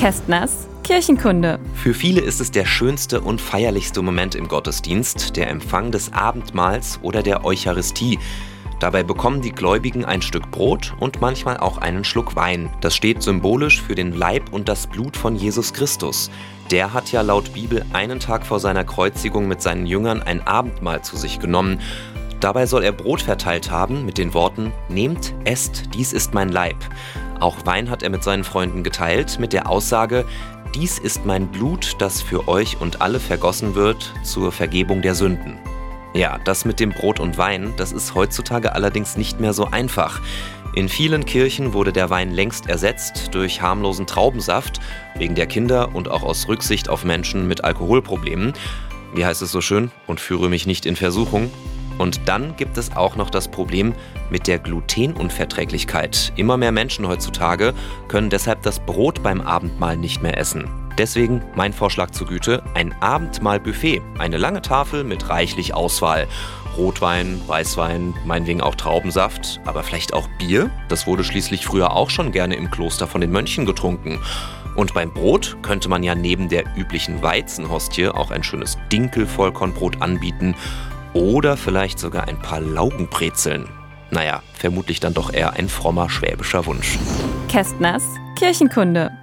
Kästners Kirchenkunde. Für viele ist es der schönste und feierlichste Moment im Gottesdienst, der Empfang des Abendmahls oder der Eucharistie. Dabei bekommen die Gläubigen ein Stück Brot und manchmal auch einen Schluck Wein. Das steht symbolisch für den Leib und das Blut von Jesus Christus. Der hat ja laut Bibel einen Tag vor seiner Kreuzigung mit seinen Jüngern ein Abendmahl zu sich genommen. Dabei soll er Brot verteilt haben mit den Worten, Nehmt, esst, dies ist mein Leib. Auch Wein hat er mit seinen Freunden geteilt mit der Aussage, dies ist mein Blut, das für euch und alle vergossen wird zur Vergebung der Sünden. Ja, das mit dem Brot und Wein, das ist heutzutage allerdings nicht mehr so einfach. In vielen Kirchen wurde der Wein längst ersetzt durch harmlosen Traubensaft, wegen der Kinder und auch aus Rücksicht auf Menschen mit Alkoholproblemen. Wie heißt es so schön? Und führe mich nicht in Versuchung. Und dann gibt es auch noch das Problem mit der Glutenunverträglichkeit. Immer mehr Menschen heutzutage können deshalb das Brot beim Abendmahl nicht mehr essen. Deswegen mein Vorschlag zur Güte, ein Abendmahlbuffet. Eine lange Tafel mit reichlich Auswahl. Rotwein, Weißwein, meinetwegen auch Traubensaft, aber vielleicht auch Bier. Das wurde schließlich früher auch schon gerne im Kloster von den Mönchen getrunken. Und beim Brot könnte man ja neben der üblichen Weizenhostie auch ein schönes Dinkelvollkornbrot anbieten oder vielleicht sogar ein paar Laugenbrezeln. Naja, vermutlich dann doch eher ein frommer schwäbischer Wunsch. Kästners Kirchenkunde.